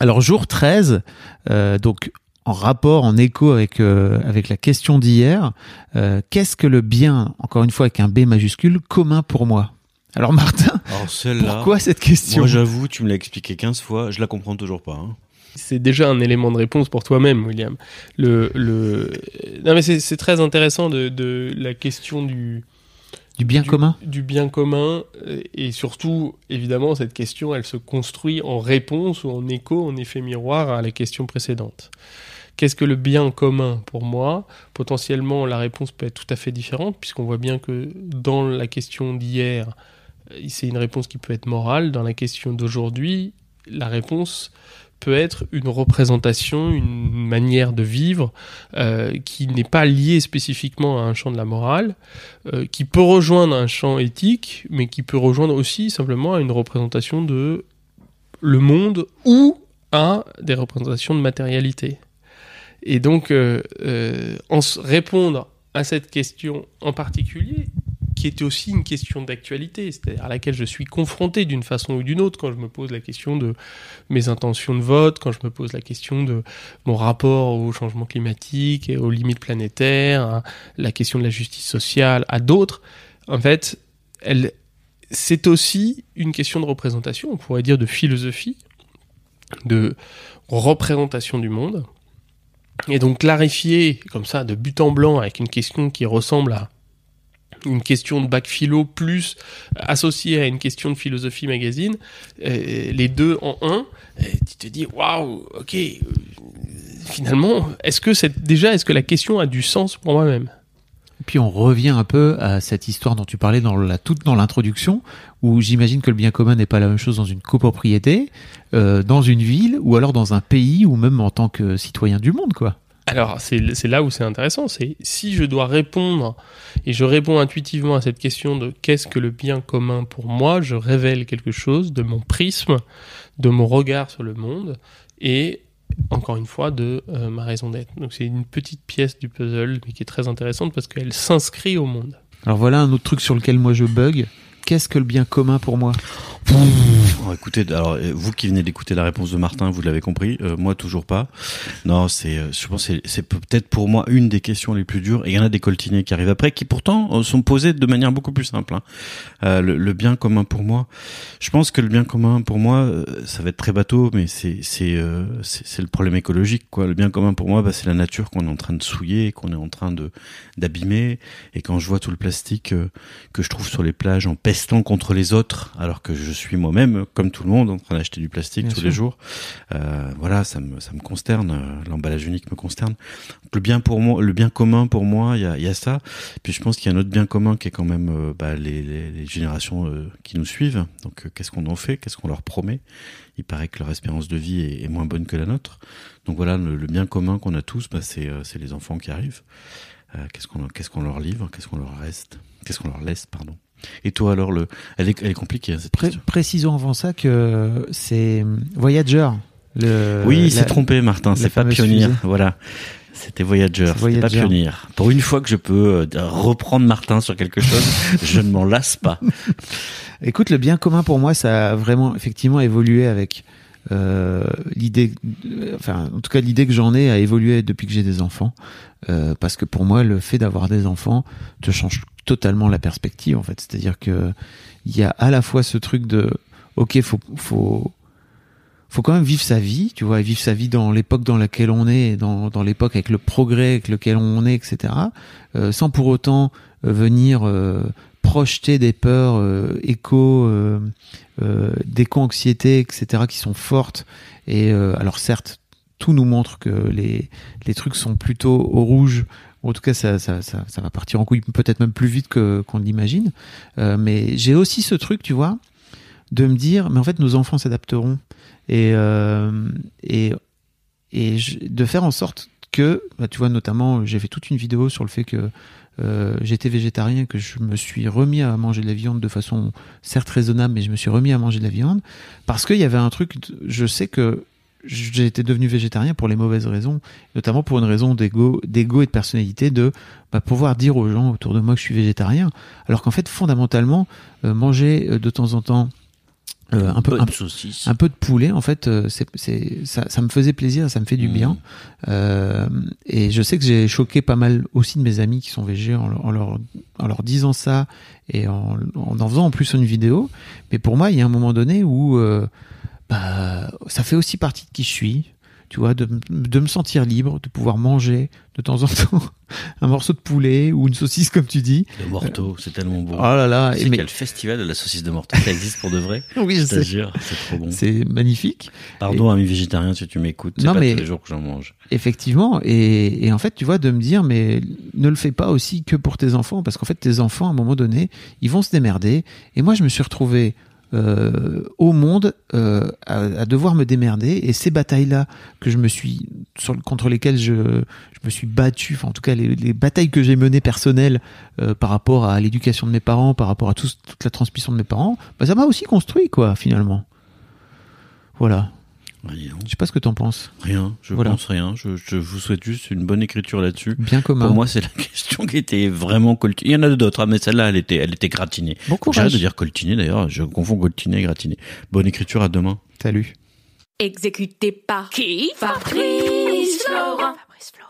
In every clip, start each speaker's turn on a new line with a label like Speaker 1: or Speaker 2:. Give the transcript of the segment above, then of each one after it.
Speaker 1: Alors jour 13, euh, donc en rapport, en écho avec euh, avec la question d'hier, euh, qu'est-ce que le bien, encore une fois avec un B majuscule, commun pour moi? Alors Martin,
Speaker 2: Alors
Speaker 1: pourquoi cette question?
Speaker 2: moi j'avoue, tu me l'as expliqué 15 fois, je la comprends toujours pas. hein.
Speaker 3: C'est déjà un élément de réponse pour toi-même, William. Le, le... Non, mais c'est c'est très intéressant de, de la question du,
Speaker 1: Du bien
Speaker 3: du-
Speaker 1: commun
Speaker 3: du bien commun euh, et surtout évidemment cette question elle se construit en réponse ou en écho en effet miroir à la question précédente. Qu'est-ce que le bien commun pour moi? Potentiellement la réponse peut être tout à fait différente puisqu'on voit bien que dans la question d'hier euh, c'est une réponse qui peut être morale. Dans la question d'aujourd'hui la réponse peut être une représentation, une manière de vivre euh, qui n'est pas liée spécifiquement à un champ de la morale, euh, qui peut rejoindre un champ éthique, mais qui peut rejoindre aussi simplement à une représentation de le monde ou à des représentations de matérialité. Et donc, euh, en répondre à cette question en particulier, qui était aussi une question d'actualité, c'est-à-dire à laquelle je suis confronté d'une façon ou d'une autre quand je me pose la question de mes intentions de vote, quand je me pose la question de mon rapport au changement climatique et aux limites planétaires, à la question de la justice sociale, à d'autres, en fait, elle, c'est aussi une question de représentation, on pourrait dire de philosophie, de représentation du monde. Et donc clarifier comme ça de but en blanc avec une question qui ressemble à une question de bac philo plus associée à une question de philosophie magazine, euh, les deux en un, euh, tu te dis waouh, ok, euh, finalement, est-ce que cette, déjà, est-ce que la question a du sens pour moi-même?
Speaker 1: Puis on revient un peu à cette histoire dont tu parlais dans la toute dans l'introduction, où j'imagine que le bien commun n'est pas la même chose dans une copropriété, dans une ville, ou alors dans un pays, ou même en tant que citoyen du monde, quoi.
Speaker 3: Alors, c'est là où c'est intéressant, c'est si je dois répondre, et je réponds intuitivement à cette question de qu'est-ce que le bien commun pour moi, je révèle quelque chose de mon prisme, de mon regard sur le monde, et encore une fois, de euh, ma raison d'être. Donc c'est une petite pièce du puzzle, mais qui est très intéressante parce qu'elle s'inscrit au monde.
Speaker 1: Alors voilà un autre truc sur lequel moi je bug. Qu'est-ce que le bien commun pour moi?
Speaker 2: Oh, écoutez, alors euh, vous qui venez d'écouter la réponse de Martin, vous l'avez compris. euh, moi toujours pas. Non, c'est, euh, je pense, c'est- peut-être pour moi une des questions les plus dures. Et il y en a des coltinés qui arrivent après, qui pourtant euh, sont posées de manière beaucoup plus simple. hein. Euh, le, le bien commun pour moi, je pense que le bien commun pour moi, ça va être très bateau, mais c'est c'est euh, c'est le problème écologique. Quoi. Le bien commun pour moi, bah, c'est la nature qu'on est en train de souiller, qu'on est en train de d'abîmer. Et quand je vois tout le plastique que je trouve sur les plages en pestant contre les autres, alors que je suis moi-même, comme tout le monde, en train d'acheter du plastique
Speaker 1: Bien
Speaker 2: tous
Speaker 1: sûr.
Speaker 2: les jours. Euh, voilà, ça me, ça me consterne. euh, L'emballage unique me consterne. Le bien pour moi, le bien commun pour moi, il y a, il y a ça. Puis je pense qu'il y a un autre bien commun qui est quand même euh, bah, les, les, les générations euh, qui nous suivent. Donc qu'est-ce qu'on en fait? Qu'est-ce qu'on leur promet? Il paraît que leur espérance de vie est, est moins bonne que la nôtre. Donc voilà, le, le bien commun qu'on a tous, bah, c'est les enfants qui arrivent. Qu'est-ce qu'on qu'est-ce qu'on leur livre? Qu'est-ce qu'on leur reste? Qu'est-ce qu'on leur laisse Pardon? Et toi alors, le, elle est, elle est compliquée hein, cette
Speaker 1: Pré-
Speaker 2: question.
Speaker 1: Précisons avant ça que c'est Voyager. Le,
Speaker 2: Oui, il s'est trompé, Martin. C'est pas Pionnier. Voilà. C'était Voyager. C'était pas. Pionnier. Pour une fois que je peux euh, reprendre Martin sur quelque chose, je ne m'en lasse pas.
Speaker 1: Écoute, le bien commun pour moi, ça a vraiment effectivement évolué avec euh, l'idée, euh, enfin, en tout cas, l'idée que j'en ai a évolué depuis que j'ai des enfants, euh, parce que pour moi, le fait d'avoir des enfants te change totalement la perspective, en fait. C'est-à-dire que il y a à la fois ce truc de, ok, faut, faut, faut quand même vivre sa vie, tu vois, et vivre sa vie dans l'époque dans laquelle on est, dans, dans l'époque avec le progrès avec lequel on est, etc. sans pour autant venir euh, projeter des peurs euh, éco, euh, euh, d'éco-anxiété, etc. qui sont fortes. Et euh, alors certes, tout nous montre que les, les trucs sont plutôt au rouge. En tout cas, ça, ça, ça, va partir en couille peut-être même plus vite que qu'on l'imagine. Euh, mais j'ai aussi ce truc, tu vois, de me dire, mais en fait, nos enfants s'adapteront. Et, euh, et, et de faire en sorte que, bah, tu vois, notamment, j'ai fait toute une vidéo sur le fait que euh, j'étais végétarien, que je me suis remis à manger de la viande de façon certes raisonnable, mais je me suis remis à manger de la viande parce qu'il y avait un truc, je sais que j'ai été devenu végétarien pour les mauvaises raisons, notamment pour une raison d'ego, d'ego et de personnalité, de bah, pouvoir dire aux gens autour de moi que je suis végétarien, alors qu'en fait, fondamentalement, euh, manger euh, de temps en temps euh, un peu, un, un peu de poulet, en fait, euh, c'est, c'est, ça, ça me faisait plaisir, ça me fait du
Speaker 2: Mmh.
Speaker 1: bien. Euh, et je sais que j'ai choqué pas mal aussi de mes amis qui sont végés en, leur- en leur, en leur disant ça et en, en en faisant en plus une vidéo. Mais pour moi, il y a un moment donné où euh, bah, ça fait aussi partie de qui je suis. Tu vois, de, de me sentir libre, de pouvoir manger de temps en temps un morceau de poulet ou une saucisse, comme tu dis.
Speaker 2: De Morteau, c'est tellement beau.
Speaker 1: Oh là là,
Speaker 2: Tu sais
Speaker 1: et mais-
Speaker 2: y a le festival de la saucisse de Morteau, ça existe pour de vrai
Speaker 1: oui, je
Speaker 2: c'est trop bon.
Speaker 1: C'est magnifique.
Speaker 2: Pardon, ami végétarien, si tu m'écoutes, c'est pas
Speaker 1: mais-
Speaker 2: tous les jours que j'en mange.
Speaker 1: Effectivement, et, et en fait, tu vois, de me dire, mais ne le fais pas aussi que pour tes enfants, parce qu'en fait, tes enfants, à un moment donné, ils vont se démerder. Et moi, je me suis retrouvé euh, au monde euh, à, à devoir me démerder, et ces batailles-là que je me suis sur, contre lesquelles je, je me suis battu, enfin, en tout cas, les, les batailles que j'ai menées personnelles euh, par rapport à l'éducation de mes parents, par rapport à tout- toute la transmission de mes parents, bah, ça m'a aussi construit, quoi, finalement. Voilà.
Speaker 2: Rien,
Speaker 1: Je sais pas ce que t'en penses.
Speaker 2: rien, je
Speaker 1: Voilà.
Speaker 2: pense rien. Je, je vous souhaite juste une bonne écriture là-dessus.
Speaker 1: Bien commun.
Speaker 2: Pour moi, c'est la question qui était vraiment coltinée. Il y en a d'autres, hein, mais celle-là, elle était, elle était gratinée.
Speaker 1: Bon
Speaker 2: J'arrête
Speaker 1: courage.
Speaker 2: de dire coltinée d'ailleurs, je confonds coltinée et gratinée. Bonne écriture à demain.
Speaker 1: Salut.
Speaker 4: Exécuté par qui Fabrice Florent. Fabrice Florent.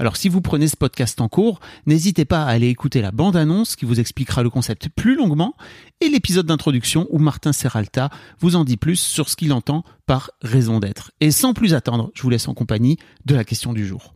Speaker 1: Alors si vous prenez ce podcast en cours, n'hésitez pas à aller écouter la bande-annonce qui vous expliquera le concept plus longuement et l'épisode d'introduction où Martin Serralta vous en dit plus sur ce qu'il entend par raison d'être. Et sans plus attendre, je vous laisse en compagnie de la question du jour.